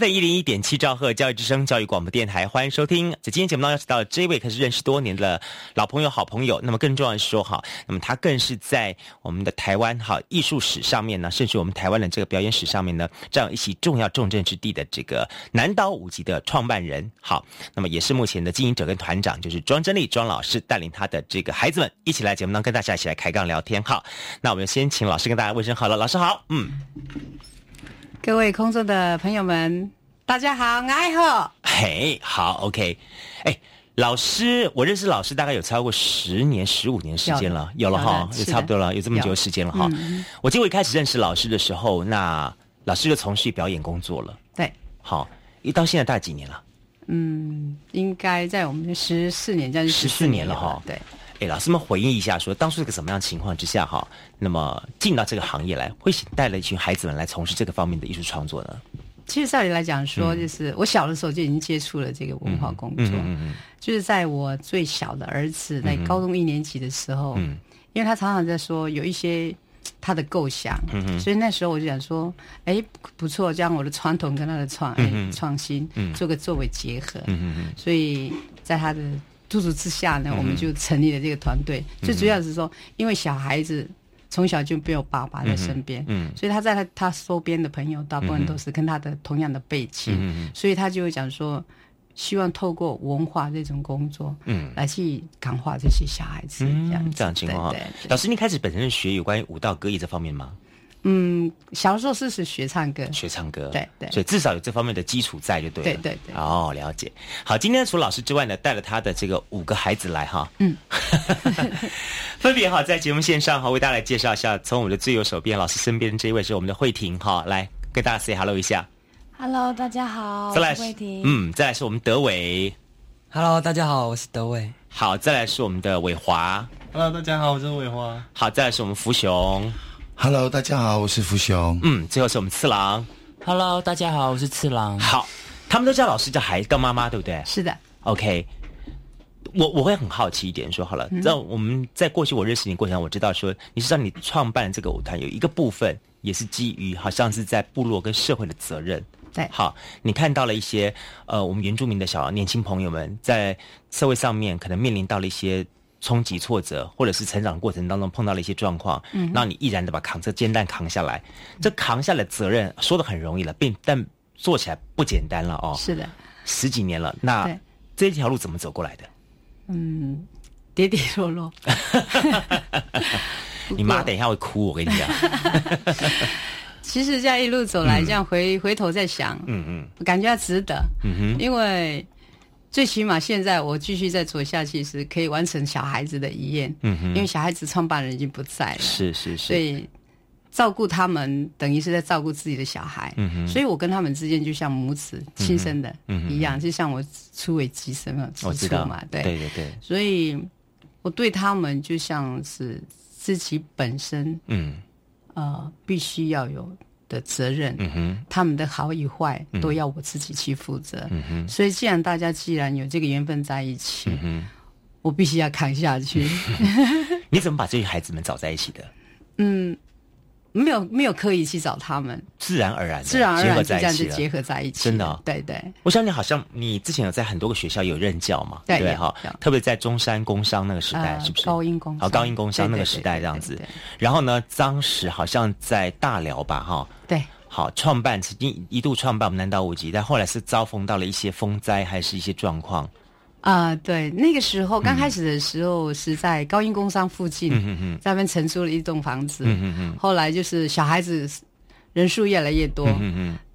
F 一零一点七兆赫教育之声教育广播电台，欢迎收听。在今天节目当中，邀请到这位可是认识多年的老朋友、好朋友。那么更重要的是说，哈，那么他更是在我们的台湾哈艺术史上面呢，甚至我们台湾的这个表演史上面呢，占有一席重要重镇之地的这个南岛舞集的创办人。好，那么也是目前的经营者跟团长，就是庄真丽庄老师带领他的这个孩子们一起来节目当中跟大家一起来开杠聊天。好，那我们先请老师跟大家问声好了，老师好，嗯。各位空中的朋友们，大家好，爱好。嘿，好，OK。哎，老师，我认识老师大概有超过十年、十五年时间了，有了哈，也差不多了，有这么久的时间了哈。我记得我一开始认识老师的时候，那老师就从事表演工作了。对，好，一到现在大概几年了？嗯，应该在我们十四年，将近十四年了哈。对。哎，老师们回忆一下，说当初是个什么样情况之下哈，那么进到这个行业来，会带了一群孩子们来从事这个方面的艺术创作呢？其实照理来讲说，就是我小的时候就已经接触了这个文化工作，嗯嗯就是在我最小的儿子在高中一年级的时候，嗯。因为他常常在说有一些他的构想，嗯所以那时候我就想说，哎，不错，将我的传统跟他的创哎创新做个作为结合，所以在他的。督促之下呢，我们就成立了这个团队。最主要是说，因为小孩子从小就没有爸爸在身边，嗯所以他在他他周边的朋友大部分都是跟他的同样的背景，嗯所以他就会讲说，希望透过文化这种工作，嗯，来去感化这些小孩子。这样这样情况。老师，你开始本身是学有关于舞蹈歌艺这方面吗？嗯，小时候是是学唱歌，学唱歌，对对，所以至少有这方面的基础在就对了。对对对。哦，了解。好，今天除老师之外呢，带了他的这个五个孩子来哈。嗯。分别哈在节目线上哈为大家来介绍一下，从我们的最右手边老师身边这一位是我们的慧婷哈，来跟大家 say hello 一下。Hello，大家好。再来慧婷。嗯，再来是我们德伟。Hello，大家好，我是德伟。好，再来是我们的伟华。Hello，大家好，我是伟华。好，再来是我们福雄。Hello，大家好，我是福雄。嗯，最后是我们次郎。Hello，大家好，我是次郎。好，他们都叫老师，叫孩子叫妈妈，对不对？是的。OK，我我会很好奇一点，说好了，在我们在过去我认识你过程，我知道说你是让你创办这个舞团有一个部分也是基于好像是在部落跟社会的责任。对。好，你看到了一些呃，我们原住民的小年轻朋友们在社会上面可能面临到了一些。冲击、挫折，或者是成长过程当中碰到了一些状况，嗯，让你毅然的把扛这肩担扛下来。这扛下来责任说的很容易了，并但做起来不简单了哦。是的，十几年了，那这条路怎么走过来的？嗯，跌跌落落。你妈等一下会哭，我跟你讲。其实这样一路走来，这样回回头再想，嗯嗯，感觉值得，嗯哼，因为。最起码现在我继续再做下去是可以完成小孩子的遗愿，嗯哼，因为小孩子创办人已经不在了，是是是，所以照顾他们等于是在照顾自己的小孩，嗯哼，所以我跟他们之间就像母子亲生的一样，就像我初为寄生了，我知道。嘛，对。对对对，所以我对他们就像是自己本身，嗯，呃，必须要有。的责任，他们的好与坏都要我自己去负责。所以，既然大家既然有这个缘分在一起，我必须要扛下去。你怎么把这些孩子们找在一起的？嗯。没有没有刻意去找他们，自然而然，自然而然就这样子结合在一起。真的，对对。我想你好像你之前有在很多个学校有任教嘛？对哈，特别在中山工商那个时代，是不是？高音工，好高音工商那个时代这样子。然后呢，当时好像在大寮吧，哈。对。好，创办曾经一度创办我们南岛五级，但后来是遭逢到了一些风灾，还是一些状况。啊，对，那个时候刚开始的时候是在高音工商附近，在那边承租了一栋房子。后来就是小孩子人数越来越多，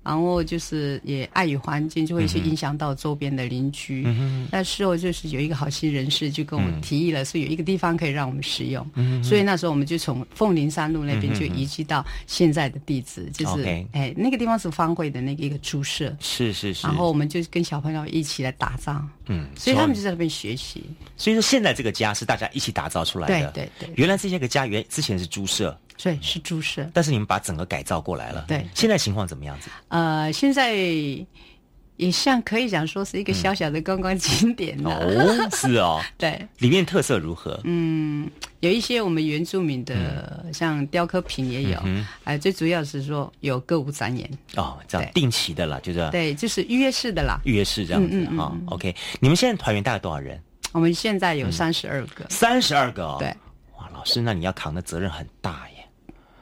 然后就是也碍于环境，就会去影响到周边的邻居。那时候就是有一个好心人士就跟我提议了，说有一个地方可以让我们使用。所以那时候我们就从凤林山路那边就移居到现在的地址，就是哎那个地方是方会的那个一个猪舍。是是是。然后我们就跟小朋友一起来打造。嗯，所以他们就在那边学习。所以说现在这个家是大家一起打造出来的。对对对。原来这些个家原之前是猪舍。对，是猪舍，但是你们把整个改造过来了。对，现在情况怎么样子？呃，现在也像可以讲说是一个小小的观光景点哦，是哦，对，里面特色如何？嗯，有一些我们原住民的，像雕刻品也有，嗯哎，最主要是说有歌舞展演。哦，这样定期的啦，就是。对，就是预约式的啦，预约式这样子哈。OK，你们现在团员大概多少人？我们现在有三十二个，三十二个哦，对，哇，老师，那你要扛的责任很大耶。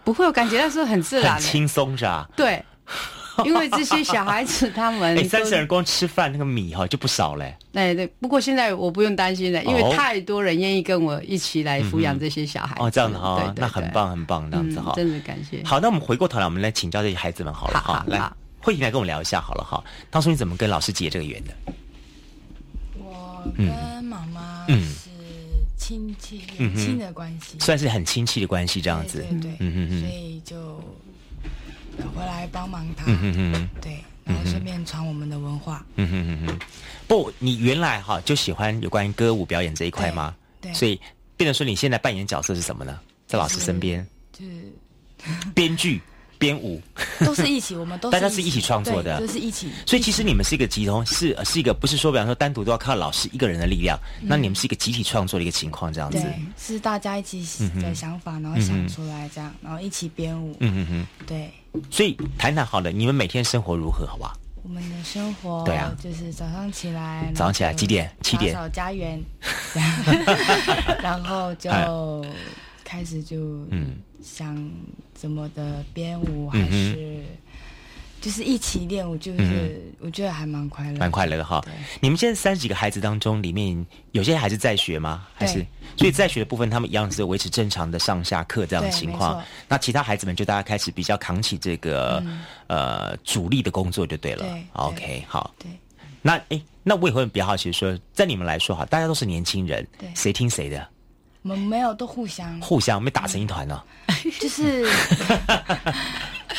不会，我感觉那时候很自然，很轻松是吧？对，因为这些小孩子他们，哎，三十人光吃饭那个米哈就不少嘞。对对，不过现在我不用担心了，因为太多人愿意跟我一起来抚养这些小孩。哦，这样子哈，那很棒很棒，这样子哈，真的感谢。好，那我们回过头来，我们来请教这些孩子们好了哈。来，慧婷来跟我们聊一下好了哈。当初你怎么跟老师结这个缘的？我跟妈妈嗯。亲戚远亲的关系，算是很亲戚的关系，这样子，对对，嗯嗯所以就回来帮忙他，嗯嗯嗯，对，然后顺便传我们的文化，嗯哼哼哼。不，你原来哈就喜欢有关于歌舞表演这一块吗？对，所以变得说你现在扮演角色是什么呢？在老师身边，就是 编剧。编舞都是一起，我们都大家是一起创作的，就是一起。所以其实你们是一个集中，是是一个不是说，比方说单独都要靠老师一个人的力量，那你们是一个集体创作的一个情况，这样子。对，是大家一起的想法，然后想出来这样，然后一起编舞。嗯嗯嗯。对。所以谈谈好了，你们每天生活如何？好不好？我们的生活对啊，就是早上起来，早上起来几点？七点。扫家园，然后就开始就嗯想。怎么的编舞还是就是一起练舞，就是我觉得还蛮快乐，蛮快乐的哈。你们现在三十几个孩子当中，里面有些还是在学吗？还是所以在学的部分，他们一样是维持正常的上下课这样的情况。那其他孩子们就大家开始比较扛起这个呃主力的工作就对了。OK，好。对。那哎，那我也会比较好奇说，在你们来说哈，大家都是年轻人，对，谁听谁的？我们没有，都互相。互相没打成一团呢，就是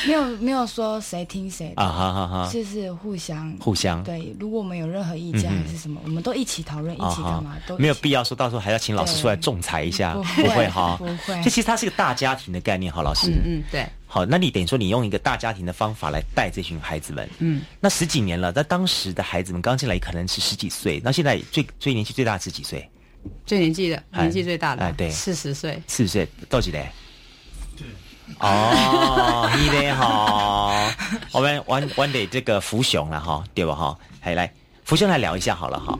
没有 没有说谁听谁的啊，哈哈哈，就是互相。互相。对。如果我们有任何意见还是什么，我们都一起讨论，一起干嘛都没有必要说到时候还要请老师出来仲裁一下，不会哈，不会。这其实它是一个大家庭的概念哈，老师，嗯嗯对。好，那你等于说你用一个大家庭的方法来带这群孩子们，嗯，那十几年了，那当时的孩子们刚进来可能是十几岁，那现在最最年纪最大是几岁？最年纪的，年纪最大的，哎，对，四十岁，四十岁多几嘞？对，哦，你嘞哈，我们玩玩得这个福雄了哈，对吧哈？还来福雄来聊一下好了哈。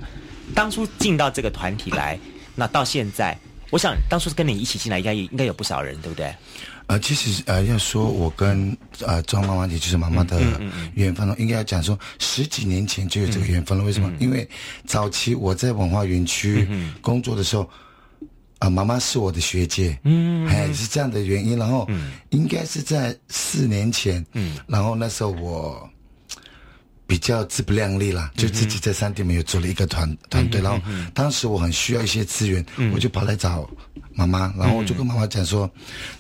当初进到这个团体来，那到现在，我想当初是跟你一起进来，应该应该有不少人，对不对？呃，其实呃，要说我跟呃庄妈妈，也就是妈妈的缘分了，应该要讲说十几年前就有这个缘分了。为什么？因为早期我在文化园区工作的时候，啊，妈妈是我的学姐，嗯，哎，是这样的原因。然后应该是在四年前，嗯，然后那时候我比较自不量力啦，就自己在山地没有组了一个团团队。然后当时我很需要一些资源，我就跑来找。妈妈，然后我就跟妈妈讲说，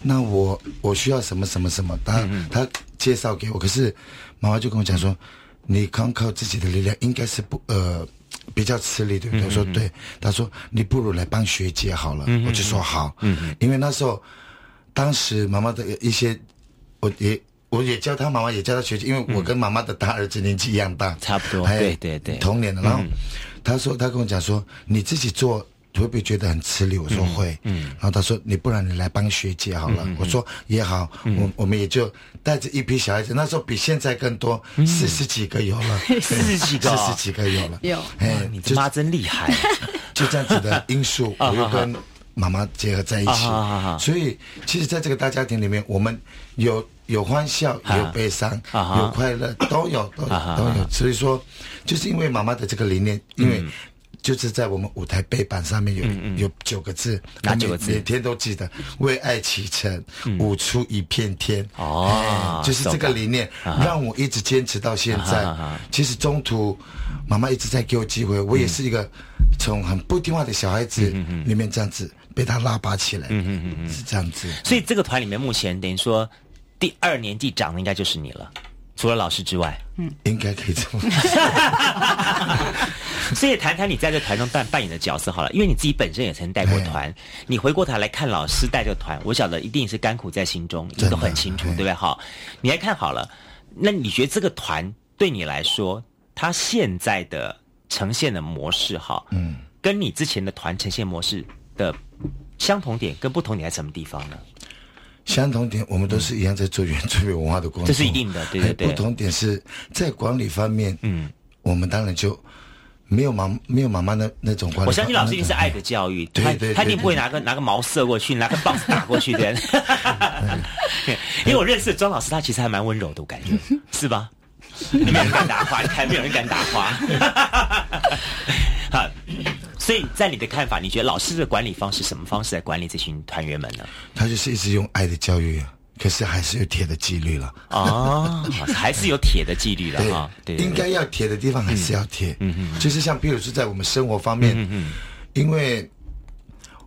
那我我需要什么什么什么，他他介绍给我，可是妈妈就跟我讲说，你光靠自己的力量应该是不呃比较吃力，对不对？我说对，他说你不如来帮学姐好了，我就说好，因为那时候当时妈妈的一些，我也我也叫他妈妈也叫他学姐，因为我跟妈妈的大儿子年纪一样大，差不多，对对对，同年的，然后他说他跟我讲说，你自己做。会不会觉得很吃力？我说会，嗯，然后他说你不然你来帮学姐好了。我说也好，我我们也就带着一批小孩子，那时候比现在更多，四十几个有了，四十几个，四十几个有了，有，哎，你妈真厉害，就这样子的因素，我又跟妈妈结合在一起，所以其实在这个大家庭里面，我们有有欢笑，有悲伤，有快乐，都有，都都有。所以说，就是因为妈妈的这个理念，因为。就是在我们舞台背板上面有有九个字，哪九个字？每天都记得为爱启程，舞出一片天。哦，就是这个理念让我一直坚持到现在。其实中途妈妈一直在给我机会，我也是一个从很不听话的小孩子里面这样子被他拉拔起来。嗯嗯嗯，是这样子。所以这个团里面目前等于说第二年纪长的应该就是你了。除了老师之外，嗯，应该可以这么。所以谈谈你在这团中扮扮演的角色好了，因为你自己本身也曾带过团，你回过头来看老师带这个团，我晓得一定是甘苦在心中，你都很清楚，对不对？好，你来看好了，那你觉得这个团对你来说，他现在的呈现的模式，哈，嗯，跟你之前的团呈现模式的相同点跟不同点在什么地方呢？相同点，我们都是一样在做原 住民文化的工作，这是一定的，对对对。不同点是在管理方面，嗯，我们当然就没有妈没有妈妈的那种管理。我相信老师一定是爱的教育，对对，他一定不会拿个拿个毛射过去，拿个棒子打过去的。因为我认识庄老师，他其实还蛮温柔的，我感觉是吧？没有人敢打花，你看没有人敢打花。好。所以在你的看法，你觉得老师的管理方式什么方式来管理这群团员们呢？他就是一直用爱的教育，啊可是还是有铁的纪律了啊，还是有铁的纪律了 啊。对，应该要铁的地方还是要铁。嗯嗯，就是像比如说在我们生活方面，嗯嗯，因为。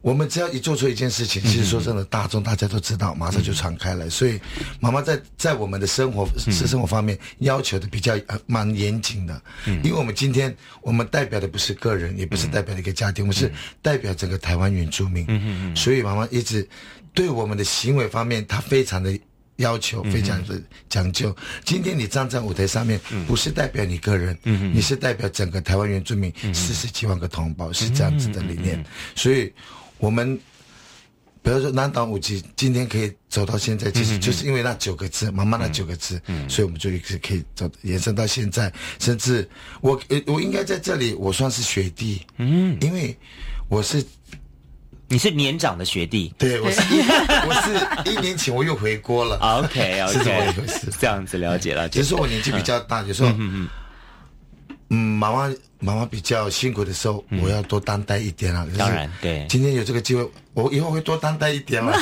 我们只要一做出一件事情，其实说真的，大众大家都知道，马上就传开了。所以，妈妈在在我们的生活私生活方面要求的比较蛮严谨的。嗯，因为我们今天我们代表的不是个人，也不是代表一个家庭，我们是代表整个台湾原住民。嗯嗯嗯。所以，妈妈一直对我们的行为方面，她非常的要求，非常的讲究。今天你站在舞台上面，不是代表你个人，你是代表整个台湾原住民四十几万个同胞，是这样子的理念。所以。我们比如说南岛五级今天可以走到现在，其实就是因为那九个字，妈妈那九个字，所以我们就一直可以走延伸到现在。甚至我我应该在这里，我算是学弟，嗯，因为我是你是年长的学弟，对我是 我是一年前我又回国了，OK OK，是这么一回事，这样子了解了。只是说我年纪比较大，有时候嗯嗯嗯，妈妈。妈妈比较辛苦的时候，我要多担待一点啊。当然，对。今天有这个机会，我以后会多担待一点了。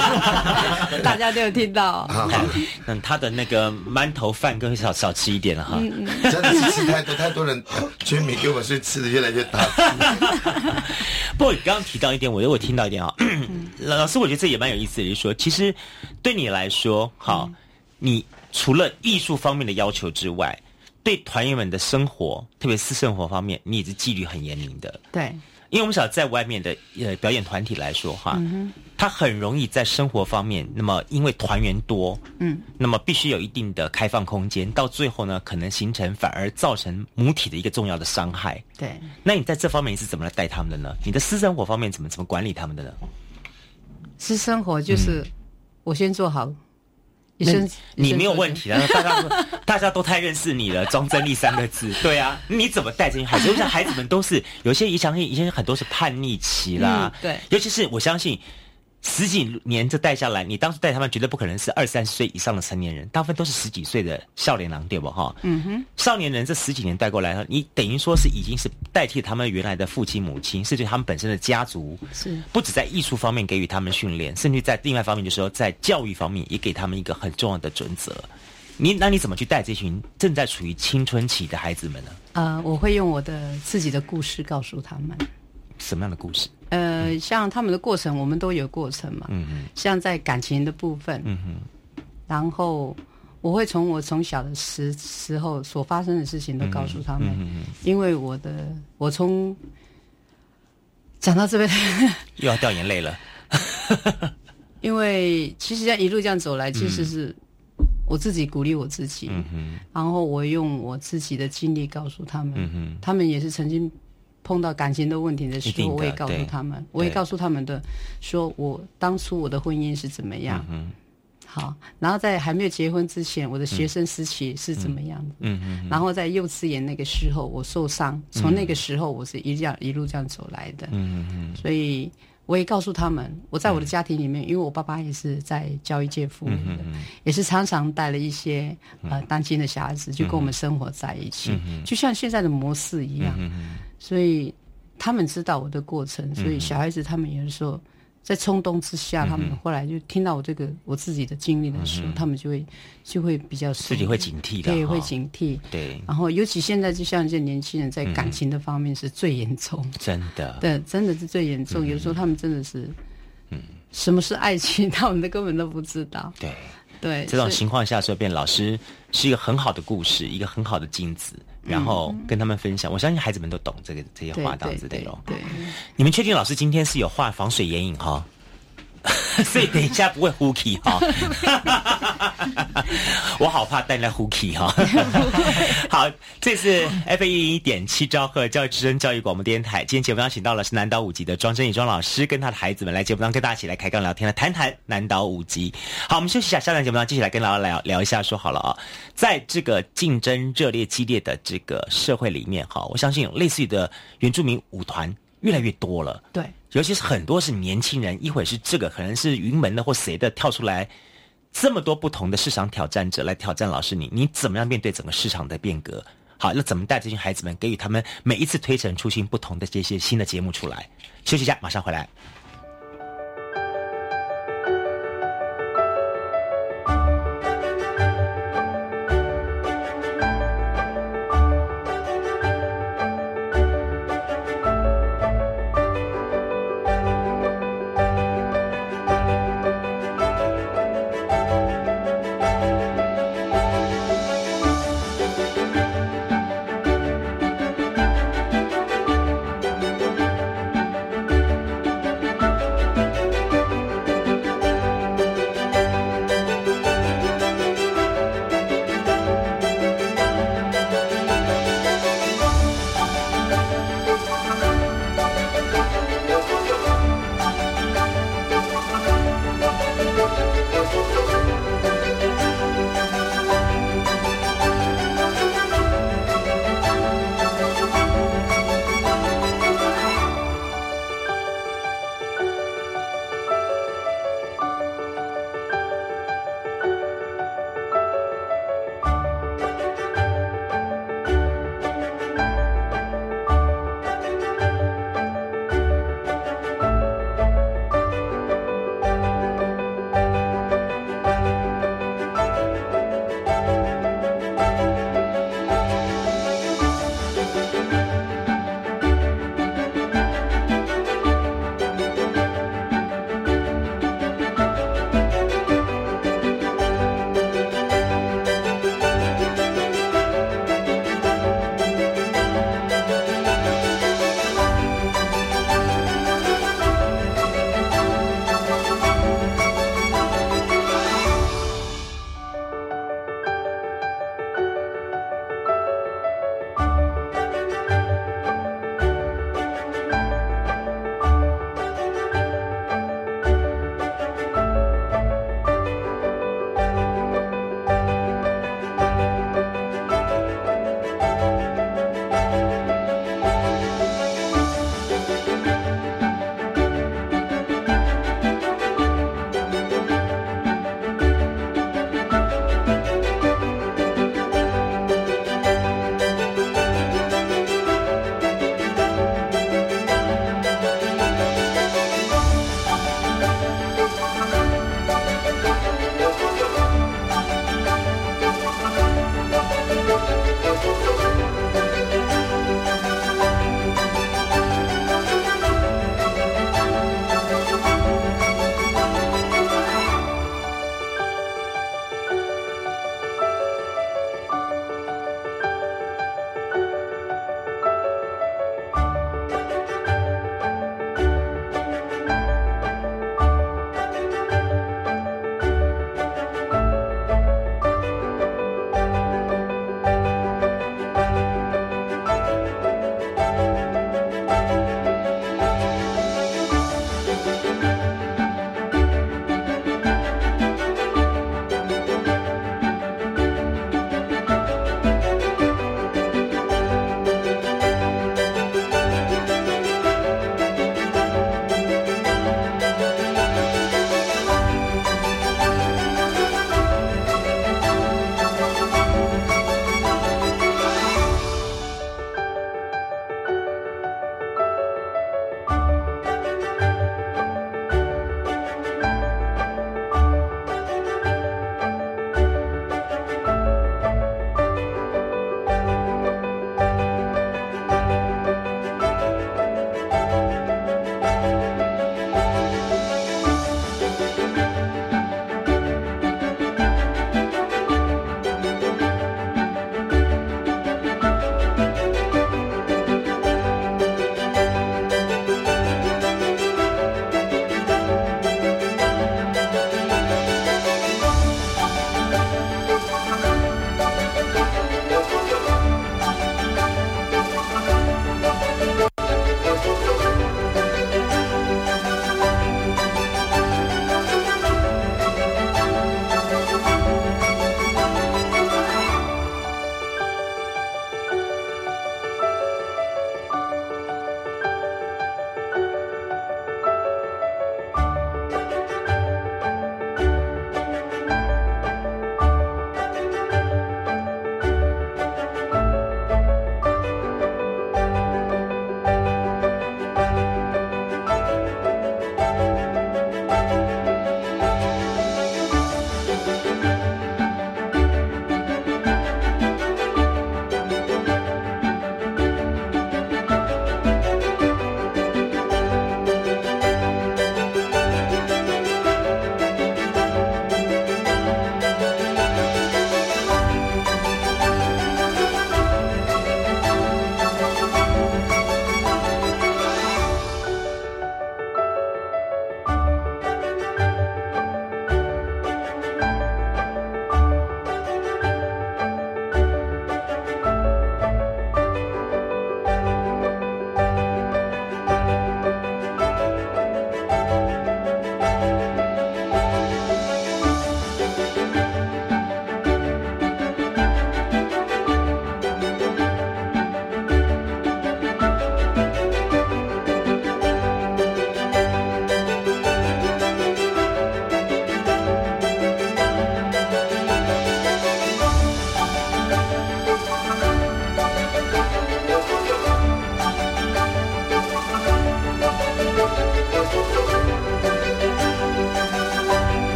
大家都有听到。嗯，他的那个馒头饭更少少吃一点了哈。真的是吃太多，太多人全民给我，所以吃的越来越大。不过你刚刚提到一点，我又听到一点啊。老师，我觉得这也蛮有意思的，就是说，其实对你来说，好，你除了艺术方面的要求之外。对团员们的生活，特别是生活方面，你也是纪律很严明的。对，因为我们晓得在外面的呃表演团体来说，哈，他很容易在生活方面，那么因为团员多，嗯，那么必须有一定的开放空间，到最后呢，可能形成反而造成母体的一个重要的伤害。对，那你在这方面你是怎么来带他们的呢？你的私生活方面怎么怎么管理他们的呢？私生活就是我先做好。你没有问题啊，大家大家都太认识你了，庄真丽三个字，对啊，你怎么带这些孩子？我想孩子们都是有些，相信以前很多是叛逆期啦，对，尤其是我相信。十几年这带下来，你当时带他们绝对不可能是二三十岁以上的成年人，大部分都是十几岁的少年郎，对不哈？嗯哼，少年人这十几年带过来，你等于说是已经是代替他们原来的父亲母亲，甚至他们本身的家族，是不止在艺术方面给予他们训练，甚至在另外方面，就是说在教育方面也给他们一个很重要的准则。你那你怎么去带这群正在处于青春期的孩子们呢？呃，我会用我的自己的故事告诉他们。什么样的故事？呃，像他们的过程，我们都有过程嘛。嗯嗯。像在感情的部分。然后我会从我从小的时时候所发生的事情都告诉他们，嗯因为我的我从讲到这边 又要掉眼泪了。因为其实这样一路这样走来，其实是我自己鼓励我自己。然后我用我自己的经历告诉他们。他们也是曾经。碰到感情的问题的时候，我也告诉他们，我也告诉他们的，说我当初我的婚姻是怎么样，嗯好，然后在还没有结婚之前，我的学生时期是怎么样的，嗯嗯，然后在幼稚园那个时候我受伤，从那个时候我是一样一路这样走来的，嗯嗯嗯，所以。我也告诉他们，我在我的家庭里面，因为我爸爸也是在教育界服务的，也是常常带了一些呃单亲的小孩子，就跟我们生活在一起，就像现在的模式一样。所以他们知道我的过程，所以小孩子他们有的时候。在冲动之下，他们后来就听到我这个我自己的经历的时候，他们就会就会比较自己会警惕的，对，会警惕。对，然后尤其现在就像这些年轻人，在感情的方面是最严重，真的，对，真的是最严重。有时候他们真的是，嗯，什么是爱情，他们都根本都不知道。对，对，这种情况下，所以变老师是一个很好的故事，一个很好的镜子。然后跟他们分享，我相信孩子们都懂这个这些话这样子内容。对，你们确定老师今天是有画防水眼影哈？所以等一下不会呼气哈，我好怕带来呼气哈。好，这是 F 一一点七兆赫教育之声教育广播电台。今天节目邀请到了是南岛五级的庄真宇庄老师，跟他的孩子们来节目当中跟大家一起来开杠聊天，来谈谈南岛五级。好，我们休息一下，下段节目当中继续来跟大家聊聊一下。说好了啊，在这个竞争热烈激烈的这个社会里面哈，我相信类似于的原住民舞团越来越多了。对。尤其是很多是年轻人，一会儿是这个，可能是云门的或谁的跳出来，这么多不同的市场挑战者来挑战老师你，你怎么样面对整个市场的变革？好，那怎么带这群孩子们，给予他们每一次推陈出新、不同的这些新的节目出来？休息一下，马上回来。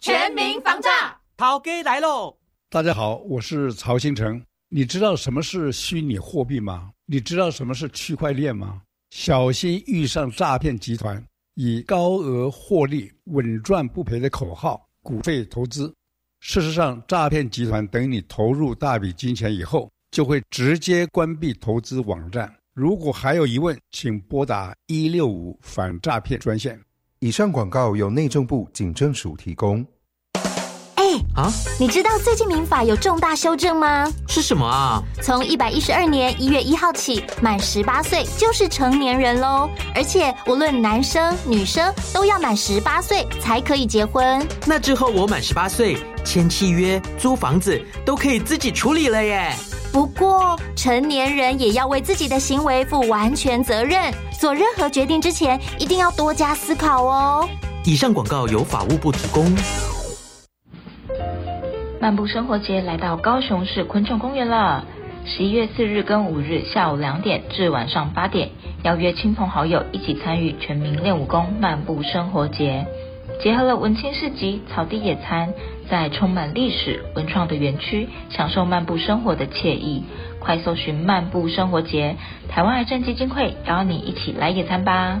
全民防诈，涛哥来喽！大家好，我是曹新成。你知道什么是虚拟货币吗？你知道什么是区块链吗？小心遇上诈骗集团以高额获利、稳赚不赔的口号股费投资。事实上，诈骗集团等你投入大笔金钱以后，就会直接关闭投资网站。如果还有疑问，请拨打一六五反诈骗专线。以上广告由内政部警政署提供。哎啊，你知道最近民法有重大修正吗？是什么啊？从一百一十二年一月一号起，满十八岁就是成年人喽。而且无论男生女生都要满十八岁才可以结婚。那之后我满十八岁，签契约、租房子都可以自己处理了耶。不过，成年人也要为自己的行为负完全责任。做任何决定之前，一定要多加思考哦。以上广告由法务部提供。漫步生活节来到高雄市昆虫公园了。十一月四日跟五日下午两点至晚上八点，邀约亲朋好友一起参与全民练武功漫步生活节，结合了文青市集、草地野餐。在充满历史文创的园区，享受漫步生活的惬意。快搜寻“漫步生活节”，台湾癌症基金会邀你一起来野餐吧。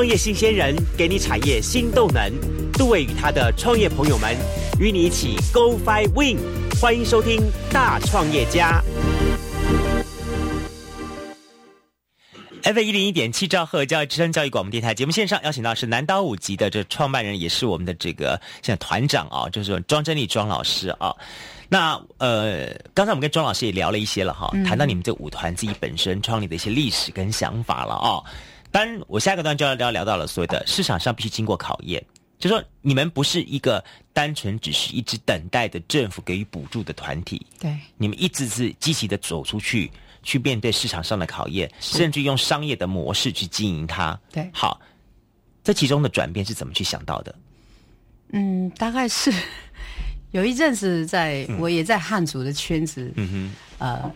创业新鲜人给你产业新动能，杜伟与他的创业朋友们与你一起 Go Fly Win，欢迎收听大创业家。F 一零一点七兆赫教育之声教育广播电台节目线上邀请到是南岛五级的这创办人，也是我们的这个现在团长啊，就是庄真丽庄老师啊。那呃，刚才我们跟庄老师也聊了一些了哈，谈到你们这舞团自己本身创立的一些历史跟想法了啊。当然，我下一个段就要聊聊到了所谓的市场上必须经过考验，就说你们不是一个单纯只是一直等待的政府给予补助的团体，对，你们一直是积极的走出去，去面对市场上的考验，甚至用商业的模式去经营它。对，好，这其中的转变是怎么去想到的？嗯，大概是有一阵子，在我也在汉族的圈子，嗯哼，呃，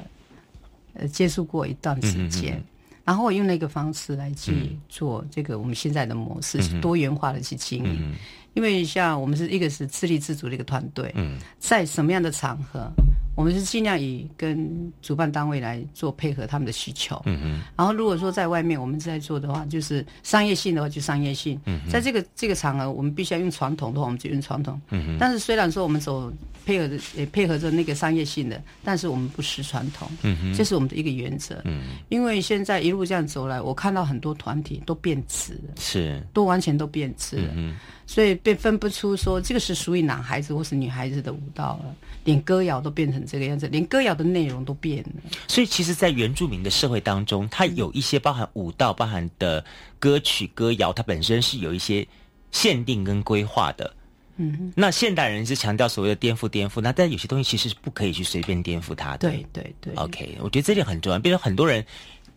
呃，接触过一段时间。然后我用那个方式来去做这个我们现在的模式，是多元化的去经营。因为像我们是一个是自立自主的一个团队，在什么样的场合，我们是尽量以跟主办单位来做配合他们的需求。嗯嗯然后如果说在外面我们在做的话，就是商业性的话就商业性。嗯在这个这个场合，我们必须要用传统的话，我们就用传统。嗯但是虽然说我们走配合的也配合着那个商业性的，但是我们不失传统。嗯这是我们的一个原则。嗯因为现在一路这样走来，我看到很多团体都变质了，是都完全都变质了。嗯所以被分不出说这个是属于男孩子或是女孩子的舞蹈了，连歌谣都变成这个样子，连歌谣的内容都变了。所以其实，在原住民的社会当中，它有一些包含舞蹈、包含的歌曲、歌谣，它本身是有一些限定跟规划的。嗯，那现代人是强调所谓的颠覆、颠覆，那但有些东西其实是不可以去随便颠覆它的。对对对。OK，我觉得这点很重要。比如很多人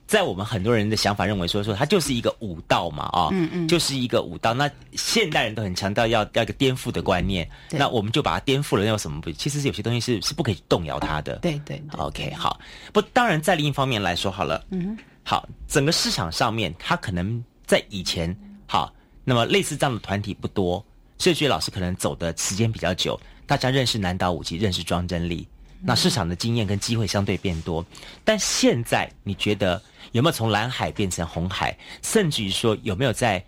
在我们很多人的想法认为说说它就是一个武道嘛啊，嗯嗯就是一个武道。那现代人都很强调要要一个颠覆的观念，对那我们就把它颠覆了，那有什么不？其实有些东西是是不可以动摇它的。对对对 OK，好。不，当然在另一方面来说好了，嗯好，整个市场上面，它可能在以前好，那么类似这样的团体不多，所以觉得老师可能走的时间比较久，大家认识南岛五级，认识庄真理，那市场的经验跟机会相对变多。但现在你觉得有没有从蓝海变成红海，甚至于说有没有在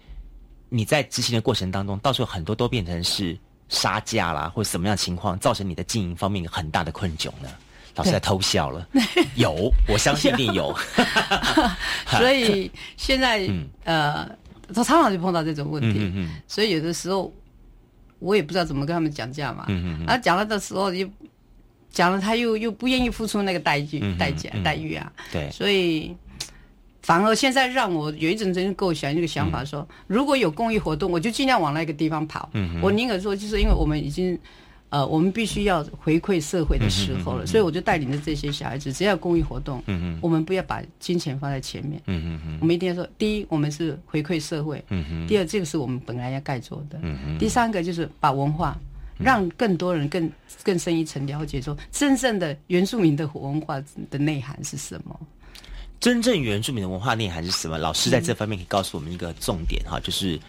你在执行的过程当中，到时候很多都变成是杀价啦，或者什么样的情况，造成你的经营方面有很大的困窘呢？老师在偷笑了，有，我相信一定有。所以现在、呃，他常常就碰到这种问题，嗯嗯。所以有的时候我也不知道怎么跟他们讲价嘛。嗯嗯嗯。啊，讲了的时候又讲了，他又又不愿意付出那个代价、嗯嗯代价、嗯。待遇啊。对。所以反而现在让我有一阵真构想一个想法说，如果有公益活动，我就尽量往那个地方跑。嗯我宁可说，就是因为我们已经。呃，我们必须要回馈社会的时候了，嗯哼嗯哼所以我就带领着这些小孩子，只要公益活动，嗯我们不要把金钱放在前面，我们一定要说，第一，我们是回馈社会；第二，这个是我们本来要该做的；第三个就是把文化让更多人更更深一层了解，说真正的原住民的文化的内涵是什么。真正原住民的文化内涵是什么？老师在这方面可以告诉我们一个重点哈，就是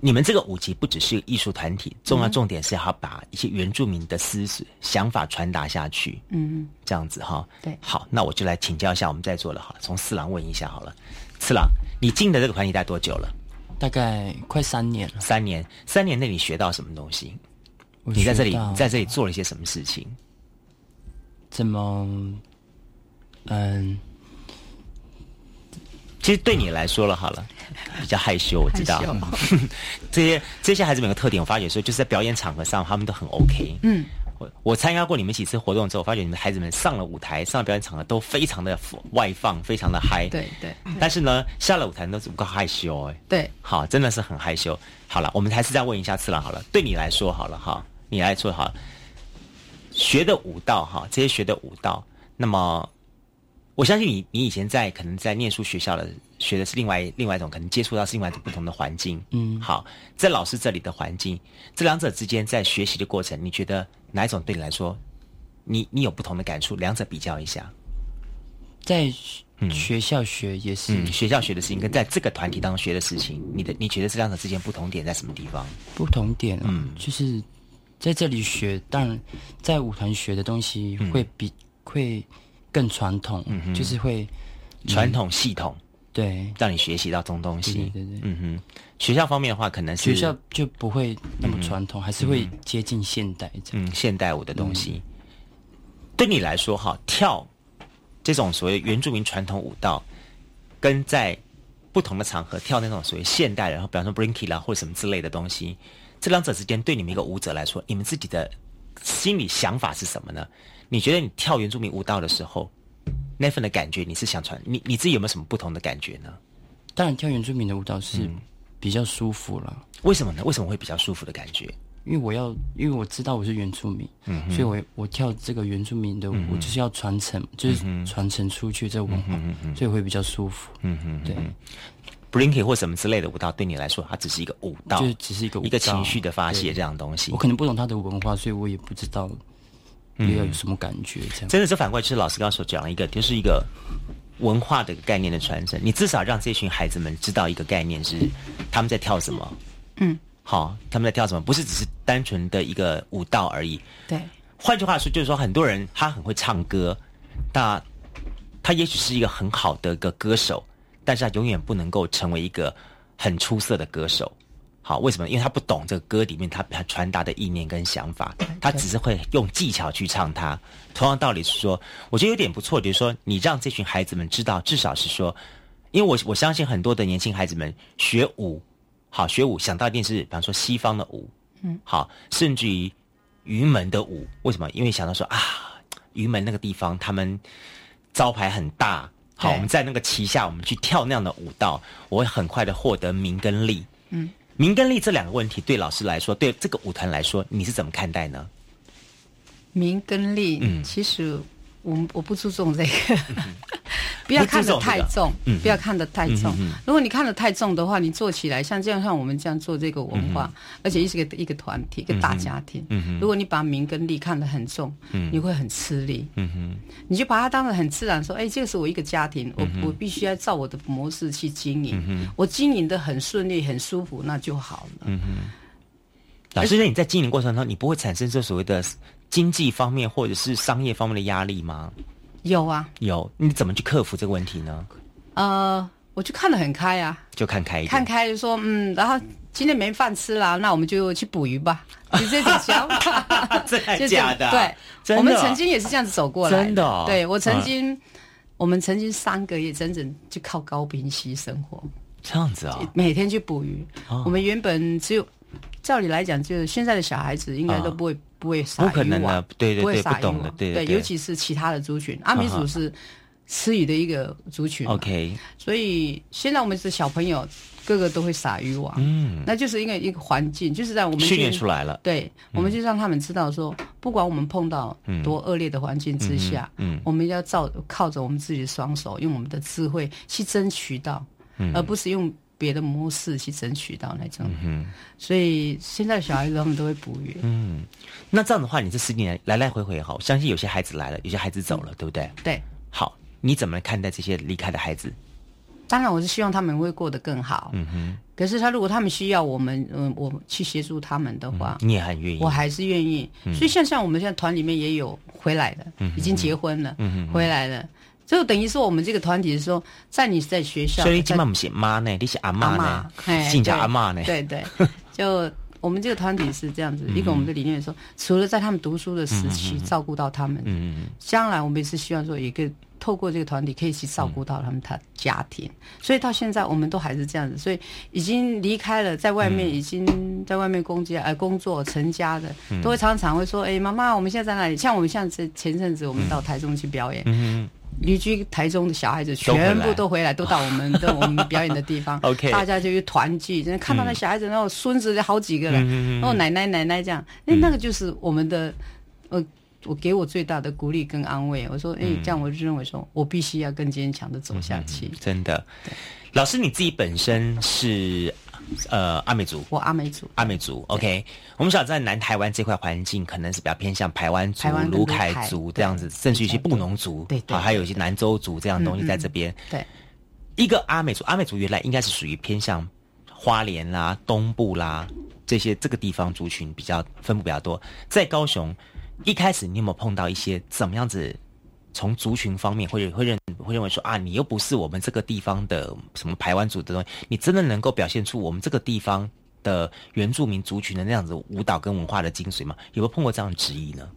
你们这个舞集不只是艺术团体，重要重点是要把一些原住民的思想法传达下去。嗯，这样子哈。对，好，那我就来请教一下我们在座的，好了，从四郎问一下好了。四郎，你进的这个团体待多久了？大概快三年了。三年，三年内你学到什么东西？你在这里你在这里做了一些什么事情？怎么？嗯，其实对你来说了，好了，比较害羞，我知道害。这些这些孩子们有个特点，我发觉说，就是在表演场合上，他们都很 OK。嗯，我我参加过你们几次活动之后，我发觉你们孩子们上了舞台，上了表演场合都非常的外放，非常的嗨。对对但是呢，下了舞台都是不够害羞哎。对，好，真的是很害羞。好了，我们还是再问一下次郎好了，对你来说好了哈，你来说好了，学的舞蹈哈，这些学的舞蹈，那么我相信你，你以前在可能在念书学校的学的是另外另外一种，可能接触到是另外一种不同的环境。嗯好，在老师这里的环境，这两者之间在学习的过程，你觉得哪一种对你来说，你你有不同的感触？两者比较一下。在学校学也是、嗯，学校学的事情跟在这个团体当中学的事情，你的你觉得这两者之间不同点在什么地方？不同点啊，嗯就是在这里学，当然在舞团学的东西会比、会更传统，嗯哼就是会传统系统，对，让你学习到这种东西。对对嗯哼，学校方面的话，可能是学校就不会那么传统，还是会接近现代这样。嗯现代舞的东西。对你来说，哈，跳这种所谓原住民传统舞蹈，跟在不同的场合跳那种所谓现代，然后比方说 Brinky 啦或者什么之类的东西，这两者之间对你们一个舞者来说，你们自己的心理想法是什么呢？你觉得你跳原住民舞蹈的时候，那份的感觉，你是想传你你自己有没有什么不同的感觉呢？当然，跳原住民的舞蹈是比较舒服了。为什么呢？为什么会比较舒服的感觉？因为我要，因为我知道我是原住民，嗯所以我我跳这个原住民的舞，嗯我就是要传承，就是传承出去这个文化，所以会比较舒服。嗯哼，对。Blinky 或什么之类的舞蹈，对你来说，它只是一个舞蹈，就是只是一个舞一个情绪的发泄对这样东西。我可能不懂他的文化，所以我也不知道嗯要有什么感觉。这样真的是反过来，就是老师刚刚所讲了一个，就是一个文化的概念的传承。你至少让这群孩子们知道一个概念是他们在跳什么，嗯，好，他们在跳什么，不是只是单纯的一个舞蹈而已。对，换句话说，就是说很多人他很会唱歌，那他也许是一个很好的一个歌手，但是他永远不能够成为一个很出色的歌手。好，为什么？因为他不懂这个歌里面他他传达的意念跟想法，他只是会用技巧去唱它。同样道理是说，我觉得有点不错，就是说你让这群孩子们知道，至少是说，因为我我相信很多的年轻孩子们学舞，好学舞想到一定是比方说西方的舞，嗯好，甚至于云门的舞，为什么？因为想到说啊，云门那个地方他们招牌很大，好，我们在那个旗下，我们去跳那样的舞蹈，我会很快的获得名跟利。嗯，名跟利这两个问题，对老师来说，对这个舞团来说，你是怎么看待呢？名跟利，嗯其实我我不注重这个，不要看得太重，不要看得太重。如果你看得太重的话，你做起来像这样像我们这样做这个文化，而且是个一个团体，一个大家庭。如果你把名跟利看得很重，你会很吃力。你就把它当成很自然，说：“哎，这个是我一个家庭，我我必须要照我的模式去经营。我经营的很顺利、很舒服，那就好了。”老师，那你在经营过程中，你不会产生这所谓的经济方面或者是商业方面的压力吗？有啊，有。你怎么去克服这个问题呢？呃，我就看得很开啊，就看开一点，看开就说嗯，然后今天没饭吃了，那我们就去捕鱼吧，就这种想法。真的假的？对，我们曾经也是这样子走过来。真的，对我曾经，我们曾经三个月整整就靠高冰溪生活。这样子啊，每天去捕鱼。我们原本只有。照理来讲，就是现在的小孩子应该都不会不会撒鱼网，对对对，不会撒鱼网，对，尤其是其他的族群，阿美族是吃鱼的一个族群，OK。所以现在我们是小朋友，个个都会撒渔网，嗯，那就是因为一个环境，就是在我们训练出来了，对，我们就让他们知道说，不管我们碰到多恶劣的环境之下，嗯，我们要照靠着我们自己的双手，用我们的智慧去争取到，而不是用。别的模式去争取到那种，所以现在小孩子他们都会捕鱼。嗯，那这样的话，你这十年来来回回哈，相信有些孩子来了，有些孩子走了，对不对？对。好，你怎么看待这些离开的孩子？当然，我是希望他们会过得更好。嗯哼。可是他如果他们需要我们，嗯，我去协助他们的话，你也很愿意。我还是愿意。所以像像我们现在团里面也有回来的，已经结婚了，回来了。就等于说，我们这个团体是说，在你在学校，所以今晚不是妈呢，你是阿妈呢，姓叫阿妈呢。对对，就我们这个团体是这样子，一个我们的理念说，除了在他们读书的时期照顾到他们，嗯将来我们也是希望说，一个透过这个团体可以去照顾到他们他家庭。所以到现在，我们都还是这样子，所以已经离开了，在外面已经在外面工作呃工作成家的，都会常常会说，哎，妈妈，我们现在在哪里？像我们像这前阵子我们到台中去表演。嗯旅居台中的小孩子全部都回来，都到我们的 我们表演的地方。OK，大家就去团聚，真的看到那小孩子，然后孙子好几个了，然后奶奶奶奶这样，哎，那个就是我们的，呃，我给我最大的鼓励跟安慰。我说，哎，这样我就认为说，我必须要更坚强的走下去。真的，老师你自己本身是。呃，阿美族，我阿美族，阿美族，OK。我们晓得在南台湾这块环境，可能是比较偏向台湾族、卢凯族这样子，甚至一些布农族，对对，还有一些南州族这样东西在这边。对，一个阿美族，阿美族原来应该是属于偏向花莲啦、东部啦这些这个地方族群比较分布比较多。在高雄，一开始你有没有碰到一些怎么样子？从族群方面，会会认会认为说啊，你又不是我们这个地方的什么排湾族的东西，你真的能够表现出我们这个地方的原住民族群的那样子舞蹈跟文化的精髓吗？有没有碰过这样的质疑呢？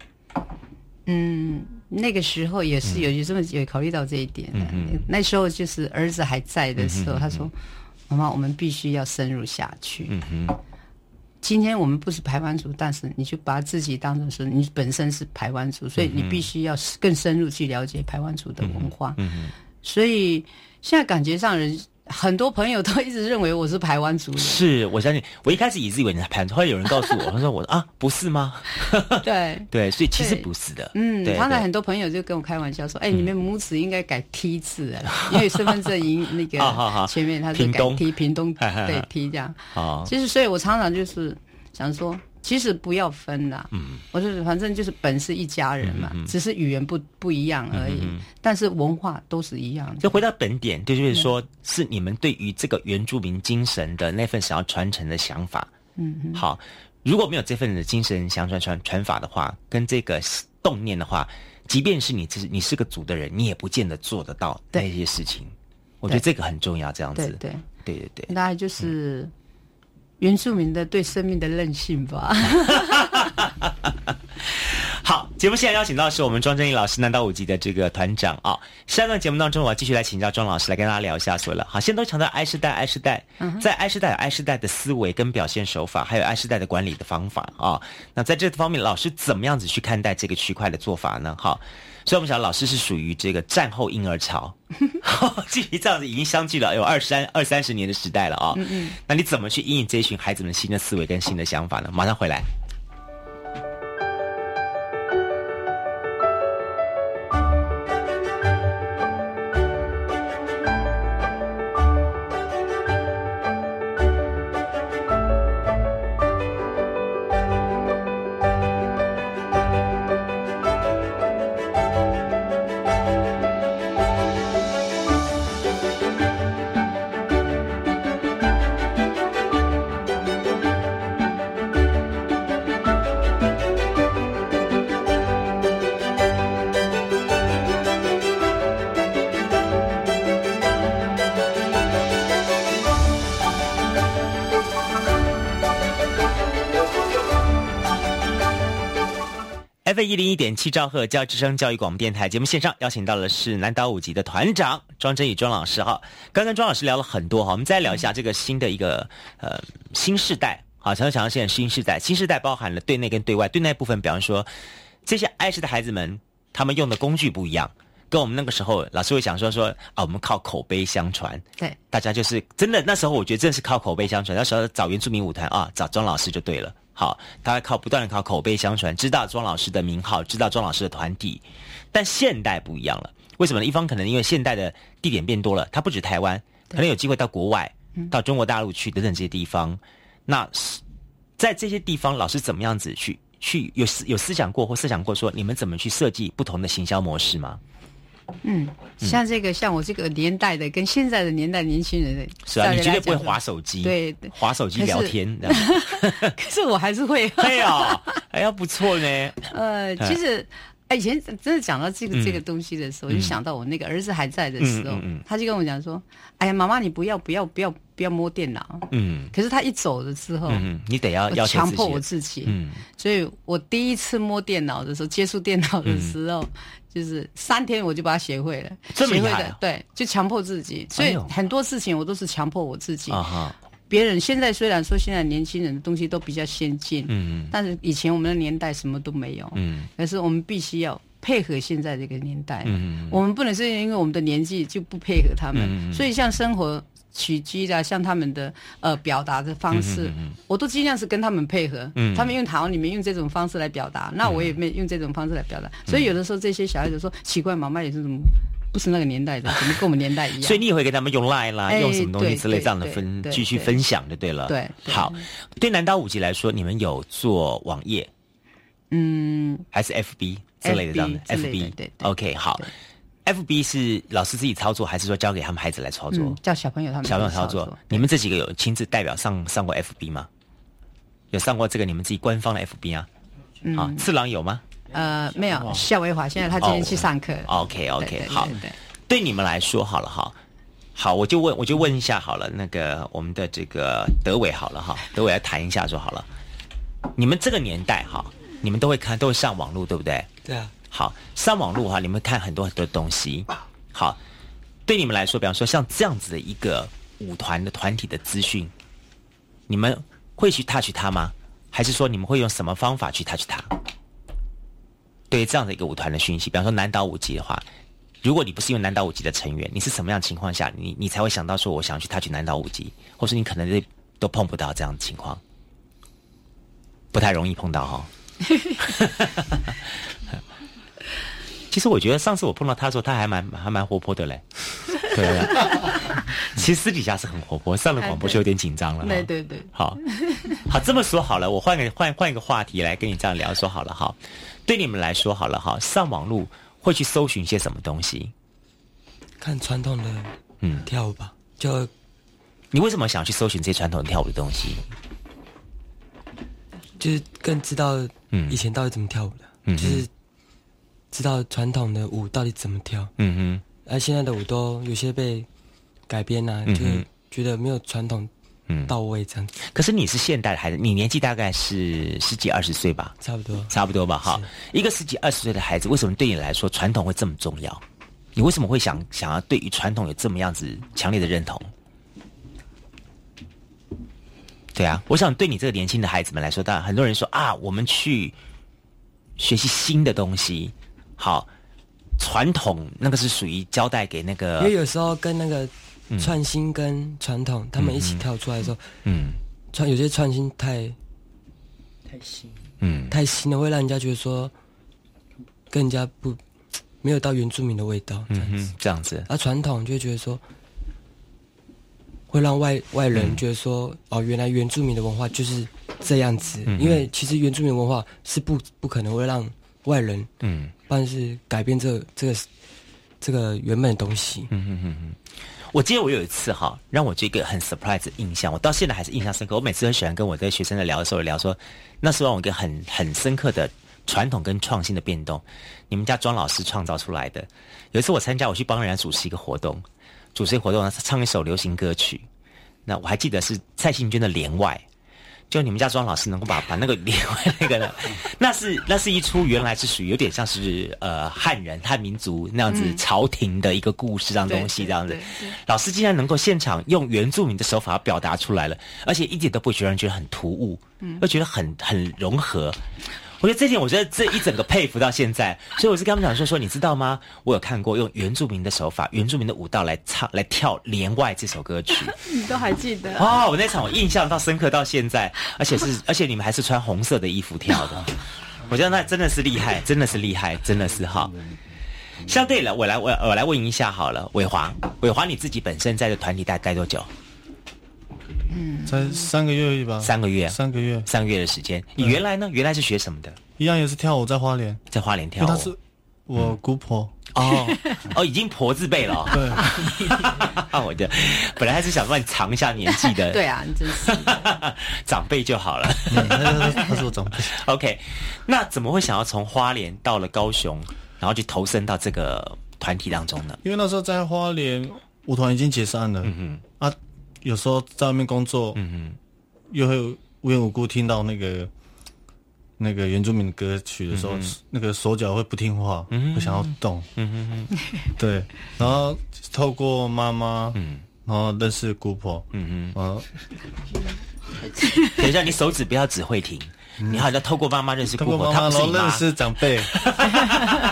嗯，那个时候也是有有这么有考虑到这一点。嗯嗯，那时候就是儿子还在的时候，他说：“妈妈，我们必须要深入下去。”嗯哼。今天我们不是排湾族，但是你就把自己当成是你本身是排湾族，所以你必须要更深入去了解排湾族的文化。所以现在感觉上人。很多朋友都一直认为我是台湾族人，是我相信。我一开始也是以为你是台湾，后来有人告诉我，他说我啊不是吗？对 对，所以其实不是的。嗯，刚才很多朋友就跟我开玩笑说：“哎，你们母子应该改 T 字啊，因为身份证已那个 前面他是改 T 屏东对 T 这样。”啊，其实所以我常常就是想说。其实不要分啦，嗯，我就是反正就是本是一家人嘛，只是语言不不一样而已，但是文化都是一样的。就回到本点，就是说，是你们对于这个原住民精神的那份想要传承的想法。嗯，好，如果没有这份的精神想传传传法的话，跟这个动念的话，即便是你是你是个族的人，你也不见得做得到那些事情。我觉得这个很重要，这样子，对。对对对，大概就是。原住民的对生命的任性吧。好，节目现在邀请到是我们庄正义老师，南岛五级的这个团长啊。下段节目当中，我要继续来请教庄老师，来跟大家聊一下所了。好，现在都强调爱世代，爱世代，在爱世代有爱世代的思维跟表现手法，还有爱世代的管理的方法啊。那在这方面，老师怎么样子去看待这个区块的做法呢？好。所以我们想，老师是属于这个战后婴儿潮，距 离这样子已经相距了有二三二三十年的时代了啊。嗯嗯，那你怎么去应这群孩子们新的思维跟新的想法呢？马上回来。七兆赫教之声教育广播电台节目线上邀请到的是南岛五级的团长庄真宇庄老师哈。刚跟庄老师聊了很多哈，我们再聊一下这个新的一个呃新时代。好，想想现在新时代，新时代包含了对内跟对外。对内部分，比方说这些爱师的孩子们，他们用的工具不一样，跟我们那个时候老师会想说说啊，我们靠口碑相传。对，大家就是真的那时候，我觉得真的是靠口碑相传。那时候找原住民舞台啊，找庄老师就对了。好，大家靠不断的靠口碑相传，知道庄老师的名号，知道庄老师的团体。但现代不一样了，为什么呢？一方可能因为现代的地点变多了，他不止台湾，可能有机会到国外，到中国大陆去等等这些地方。那在这些地方，老师怎么样子去去有思有思想过或设想过说，你们怎么去设计不同的行销模式吗？嗯，像这个像我这个年代的，跟现在的年代年轻人的，是啊，你绝对不会划手机，对，划手机聊天。可是 我还是会，会啊，哎呀，不错呢。呃，其实。哎，以前真的讲到这个这个东西的时候，我就想到我那个儿子还在的时候，他就跟我讲说：“哎呀，妈妈，你不要不要不要不要摸电脑。”嗯，可是他一走了之后，你得要要强迫我自己。嗯，所以我第一次摸电脑的时候，接触电脑的时候，就是三天我就把它学会了。这么厉害？对，就强迫自己。所以很多事情我都是强迫我自己。别人现在虽然说现在年轻人的东西都比较先进，嗯，但是以前我们的年代什么都没有，嗯，可是我们必须要配合现在这个年代，嗯，我们不能是因为我们的年纪就不配合他们，所以像生活起居的，像他们的呃表达的方式，我都尽量是跟他们配合，嗯，他们用台湾里面用这种方式来表达，那我也没用这种方式来表达，所以有的时候这些小孩子说奇怪，妈妈也是怎么？不是那个年代的，怎么跟我们年代一样？所以你也会给他们用 Line 啦，用什么东西之类这样的分继续分享就对了。对，好，对南岛五级来说，你们有做网页，嗯，还是 FB 之类的这样的？FB？对，OK，好，FB 是老师自己操作，还是说交给他们孩子来操作？叫小朋友他们小朋友操作。你们这几个有亲自代表上上过 FB 吗？有上过这个你们自己官方的 FB 啊？嗯，次郎有吗？呃，没有，夏维华现在他今天去上课。OK OK，好，对你们来说好了哈，好，我就问，我就问一下好了，那个我们的这个德伟好了哈，德伟来谈一下就好了。你们这个年代哈，你们都会看，都会上网络，对不对？对啊。好，上网络哈，你们看很多很多东西。好，对你们来说，比方说像这样子的一个舞团的团体的资讯，你们会去 touch 它吗？还是说你们会用什么方法去 touch 它？对这样的一个舞团的讯息，比方说南岛舞集的话，如果你不是因为南岛舞集的成员，你是什么样情况下，你你才会想到说我想去他去南岛舞集，或是你可能都碰不到这样的情况，不太容易碰到哈。其实我觉得上次我碰到他的时候，他还蛮还蛮活泼的嘞。对，其实私底下是很活泼，上了广播就有点紧张了。对对对，好，好这么说好了，我换个换换一个话题来跟你这样聊说好了哈。对你们来说，好了哈，上网路会去搜寻些什么东西？看传统的嗯跳舞吧。就你为什么想去搜寻这些传统跳舞的东西？就是更知道嗯以前到底怎么跳舞的，嗯、就是知道传统的舞到底怎么跳。嗯哼，而现在的舞都有些被改编啊，就觉得没有传统。嗯，到位这样子。可是你是现代的孩子，你年纪大概是十几二十岁吧？差不多，差不多吧。哈，一个十几二十岁的孩子，为什么对你来说传统会这么重要？你为什么会想想要对于传统有这么样子强烈的认同？对啊，我想对你这个年轻的孩子们来说，当然很多人说啊，我们去学习新的东西。好，传统那个是属于交代给那个，因为有时候跟那个。创新跟传统，他们一起跳出来的时候，嗯，创有些创新太太新，嗯，太新了，会让人家觉得说，更加不没有到原住民的味道，这样子，这样子。而传统就觉得说，会让外外人觉得说，哦，原来原住民的文化就是这样子。因为其实原住民文化是不不可能会让外人，嗯，但是改变这这个这个原本的东西。嗯嗯嗯嗯。我记得我有一次哈，让我这个很 surprise 的印象，我到现在还是印象深刻。我每次很喜欢跟我的学生在聊的时候聊说，那时候我一个很很深刻的传统跟创新的变动，你们家庄老师创造出来的。有一次我参加，我去帮人家主持一个活动，主持活动呢，唱一首流行歌曲。那我还记得是蔡幸娟的《帘外》，就你们家庄老师能够把把那个 连回那个呢？那是那是一出原来是属于有点像是呃汉人汉民族那样子朝廷的一个故事这样东西这样子。老师竟然能够现场用原住民的手法表达出来了，而且一点都不觉得人觉得很突兀，嗯，又觉得很很融合。我觉得这点，我觉得这一整个佩服到现在，所以我是跟他们讲说说，你知道吗？我有看过用原住民的手法、原住民的舞蹈来唱、来跳《连外》这首歌曲，你都还记得？哦，我那场我印象到深刻到现在，而且是而且你们还是穿红色的衣服跳的，我觉得那真的是厉害，真的是厉害，真的是哈。相对了，我来我我来问一下好了，伟华，伟华你自己本身在这团体待待多久？嗯，才三个月吧。三个月，三个月，三个月的时间。你原来呢？原来是学什么的？一样也是跳舞，在花莲，在花莲跳舞。他是我姑婆哦哦，已经婆字辈了。对，我的本来还是想帮你藏一下年纪的。对啊，你真是长辈就好了。他是我长辈。OK，那怎么会想要从花莲到了高雄，然后去投身到这个团体当中呢？因为那时候在花莲舞团已经解散了。嗯嗯啊。有时候在外面工作，嗯嗯，又会无缘无故听到那个那个原住民的歌曲的时候，那个手脚会不听话，嗯，会想要动，嗯哼。哼，对，然后透过妈妈嗯，然后认识姑婆，嗯嗯，啊，等一下，你手指不要只会停。你好像透过妈妈认识姑婆，他不是认识长辈，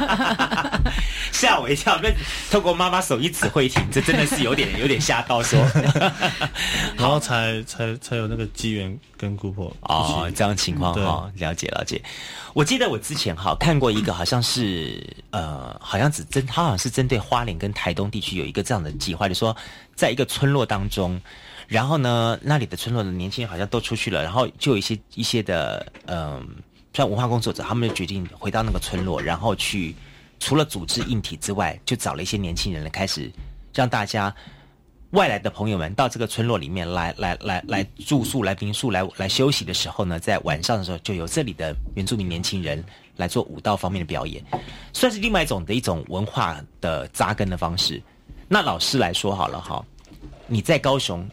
吓我一跳。那透过妈妈手一指会停，这真的是有点 有点吓到说。然后才才才有那个机缘跟姑婆哦，这样情况哈，了解了解。我记得我之前哈看过一个，好像是呃，好像只针，他好像是针对花莲跟台东地区有一个这样的计划，就说在一个村落当中。然后呢，那里的村落的年轻人好像都出去了，然后就有一些一些的，嗯，像文化工作者，他们就决定回到那个村落，然后去除了组织硬体之外，就找了一些年轻人来开始让大家外来的朋友们到这个村落里面来来来来住宿、来民宿、来来休息的时候呢，在晚上的时候就由这里的原住民年轻人来做舞蹈方面的表演，算是另外一种的一种文化的扎根的方式。那老师来说好了哈，你在高雄。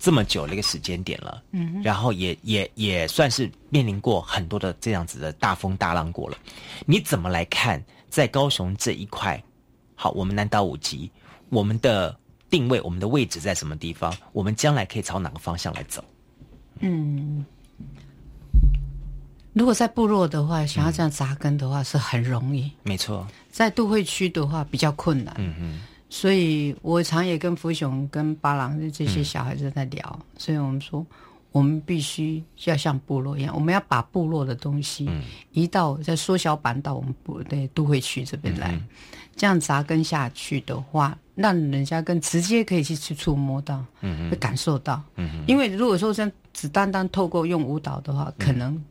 这么久的一个时间点了，嗯，然后也也也算是面临过很多的这样子的大风大浪过了。你怎么来看在高雄这一块？好，我们南岛五级，我们的定位，我们的位置在什么地方？我们将来可以朝哪个方向来走？嗯，如果在部落的话，想要这样扎根的话是很容易，没错。在都会区的话比较困难，嗯嗯。所以我常也跟福雄、跟巴郎这些小孩子在聊，所以我们说，我们必须要像部落一样，我们要把部落的东西移到再缩小版到我们部对都会区这边来，这样扎根下去的话，让人家更直接可以去去触摸到，会感受到。因为如果说像只单单透过用舞蹈的话，可能。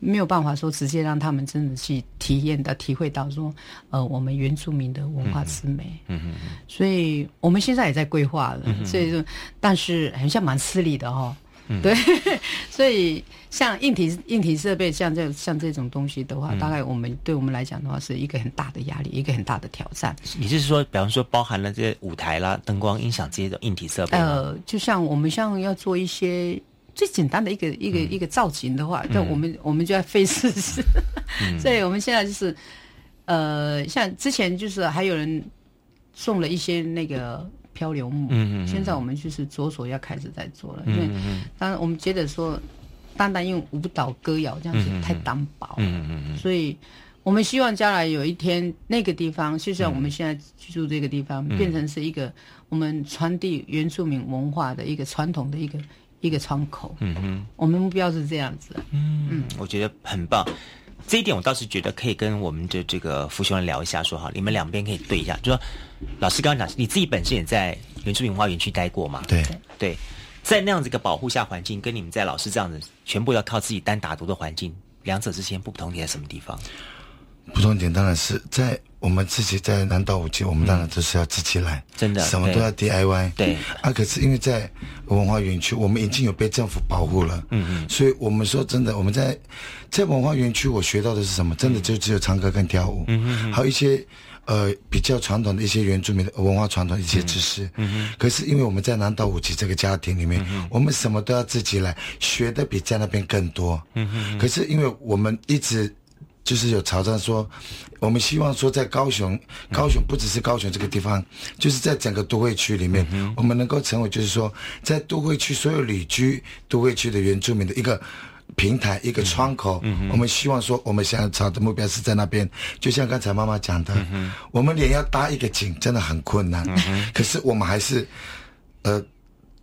没有办法说直接让他们真的去体验到、体会到说，呃，我们原住民的文化之美。嗯嗯嗯。所以我们现在也在规划了，所以说，但是好像蛮吃力的哈。嗯。对。所以像硬体硬体设备，像这像这种东西的话，大概我们对我们来讲的话，是一个很大的压力，一个很大的挑战。你是说，比方说，包含了这些舞台啦、灯光、音响这些的硬体设备？呃，就像我们像要做一些。最简单的一个一个一个造型的话，那我们我们就要费事事，所以我们现在就是，呃，像之前就是还有人送了一些那个漂流木，嗯嗯，现在我们就是着手要开始在做了，因为当然我们觉得说，单单用舞蹈歌谣这样子太单薄，嗯嗯嗯，所以我们希望将来有一天那个地方，就像我们现在居住这个地方，变成是一个我们传递原住民文化的一个传统的一个。一个窗口，嗯哼，我们目标是这样子，嗯。嗯，我觉得很棒，这一点我倒是觉得可以跟我们的这个福兄聊一下，说哈，你们两边可以对一下，就说老师刚刚讲，你自己本身也在原住民文化园区待过嘛，对。对，在那样子一个保护下环境，跟你们在老师这样子全部要靠自己单打独的环境，两者之间不同点在什么地方？不同点当然是在。我们自己在南岛五级，我们当然都是要自己来，真的，什么都要 DIY。对啊，可是因为在文化园区，我们已经有被政府保护了，嗯嗯，所以我们说真的，我们在在文化园区，我学到的是什么？真的就只有唱歌跟跳舞，嗯嗯，还有一些呃比较传统的一些原住民的文化传统一些知识。嗯嗯可是因为我们在南岛五级这个家庭里面，我们什么都要自己来，学的比在那边更多。嗯嗯可是因为我们一直。就是有朝着说，我们希望说，在高雄，高雄不只是高雄这个地方，就是在整个都会区里面，我们能够成为，就是说，在都会区所有旅居都会区的原住民的一个平台、一个窗口。我们希望说，我们想要朝的目标是在那边。就像刚才妈妈讲的，我们连要搭一个景真的很困难，可是我们还是，呃。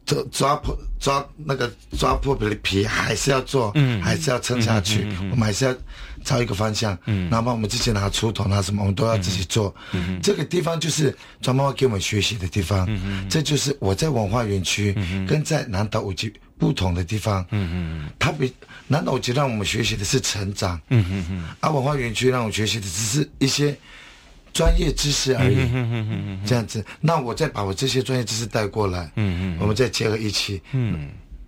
抓抓破抓那个抓破皮皮还是要做，嗯还是要撑下去。我们还是要朝一个方向，嗯哪怕我们自己拿锄头拿什么，我们都要自己做。嗯这个地方就是庄妈妈给我们学习的地方。嗯这就是我在文化园区跟在南岛五级不同的地方。嗯嗯它比南岛五级让我们学习的是成长，嗯嗯嗯而文化园区让我学习的只是一些。专业知识而已，这样子。那我再把我这些专业知识带过来，我们再结合一起。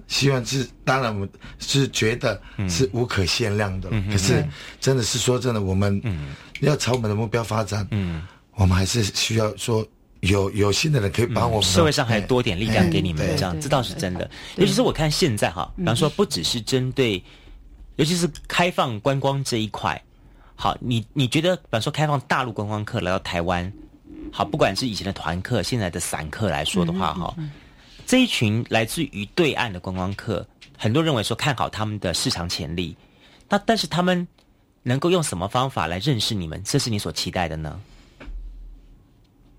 希望是，当然我们是觉得是无可限量的。可是，真的是说真的，我们要朝我们的目标发展，我们还是需要说有有心的人可以帮我们。社会上还多点力量给你们，这样这倒是真的。尤其是我看现在哈，比方说不只是针对，尤其是开放观光这一块。好，你你觉得，比方说开放大陆观光客来到台湾，好，不管是以前的团客，现在的散客来说的话，哈，这一群来自于对岸的观光客，很多认为说看好他们的市场潜力，那但是他们能够用什么方法来认识你们？这是你所期待的呢？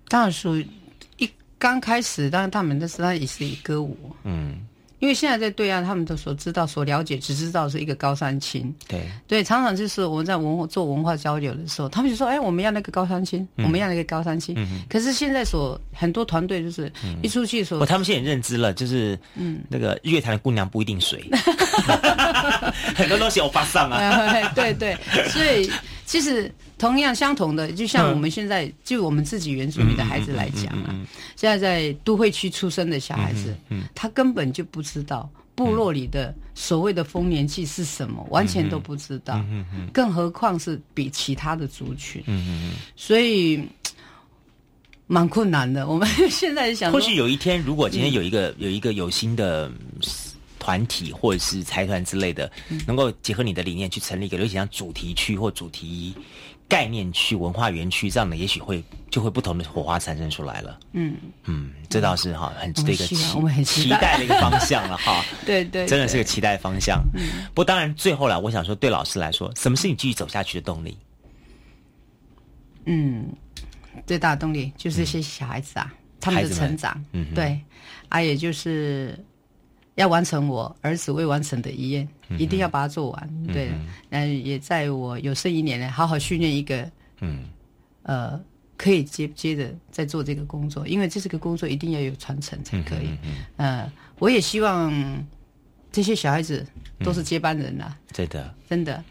当然属于一刚开始，当然他们的时候也是以歌舞，嗯。因为现在在对岸，他们都所知道、所了解，只知道是一个高山青。对。对，常常就是我们在文化做文化交流的时候，他们就说：“哎，我们要那个高山青，我们要那个高山青。”可是现在所很多团队就是一出去说，他们现在认知了，就是嗯，那个乐坛的姑娘不一定水，很多东西我发上啊。对对，所以其实。同样相同的，就像我们现在就我们自己原住民的孩子来讲啊，现在在都会区出生的小孩子，他根本就不知道部落里的所谓的丰年祭是什么，完全都不知道，更何况是比其他的族群，嗯所以蛮困难的。我们现在想，或许有一天，如果今天有一个有一个有心的。团体或者是财团之类的，能够结合你的理念去成立一个，尤其像主题区或主题概念区、文化园区这样的，也许会就会不同的火花产生出来了。嗯嗯，这倒是哈，很值得一个期期待的一个方向了哈。对对，真的是个期待方向。嗯，不过当然最后来，我想说，对老师来说，什么是你继续走下去的动力？嗯，最大的动力就是一些小孩子啊，他们的成长。嗯，对，啊，也就是。要完成我儿子未完成的遗愿，一定要把它做完。对，嗯，也在我有生一年呢，好好训练一个，嗯，呃，可以接接着再做这个工作，因为这是个工作，一定要有传承才可以。嗯，我也希望这些小孩子都是接班人呐。真的，真的。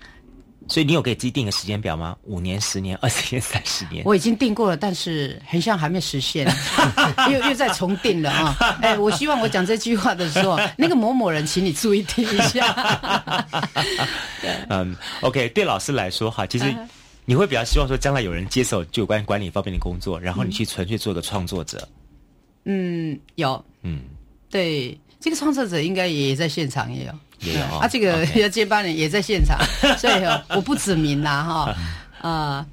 所以你有给自己定个时间表吗？五年、十年、二十年、三十年？我已经定过了，但是很像还没实现，又又在重定了啊！哎，我希望我讲这句话的时候，那个某某人，请你注意听一下。嗯，OK，对老师来说哈，其实你会比较希望说，将来有人接手就有关管理方面的工作，然后你去纯粹做个创作者。嗯，有，嗯，对，这个创作者应该也在现场也有。啊，这个要 接班人也在现场，所以我不指名啦哈。啊，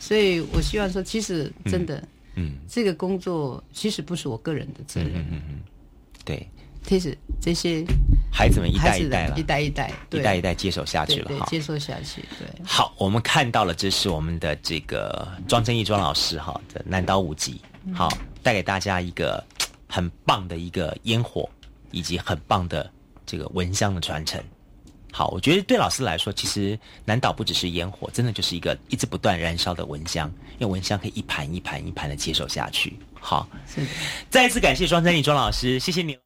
所以我希望说，其实真的，嗯，这个工作其实不是我个人的责任，嗯嗯，对，其实这些孩子们一代一代了，一代一代，一代一代接手下去了，哈，接受下去，对。好，我们看到了，这是我们的这个庄正义庄老师哈的南岛五级，好，带给大家一个很棒的一个烟火，以及很棒的。这个蚊香的传承，好，我觉得对老师来说，其实南岛不只是烟火，真的就是一个一直不断燃烧的蚊香，因为蚊香可以一盘一盘一盘的接手下去。好，再一次感谢庄真丽庄老师，谢谢你。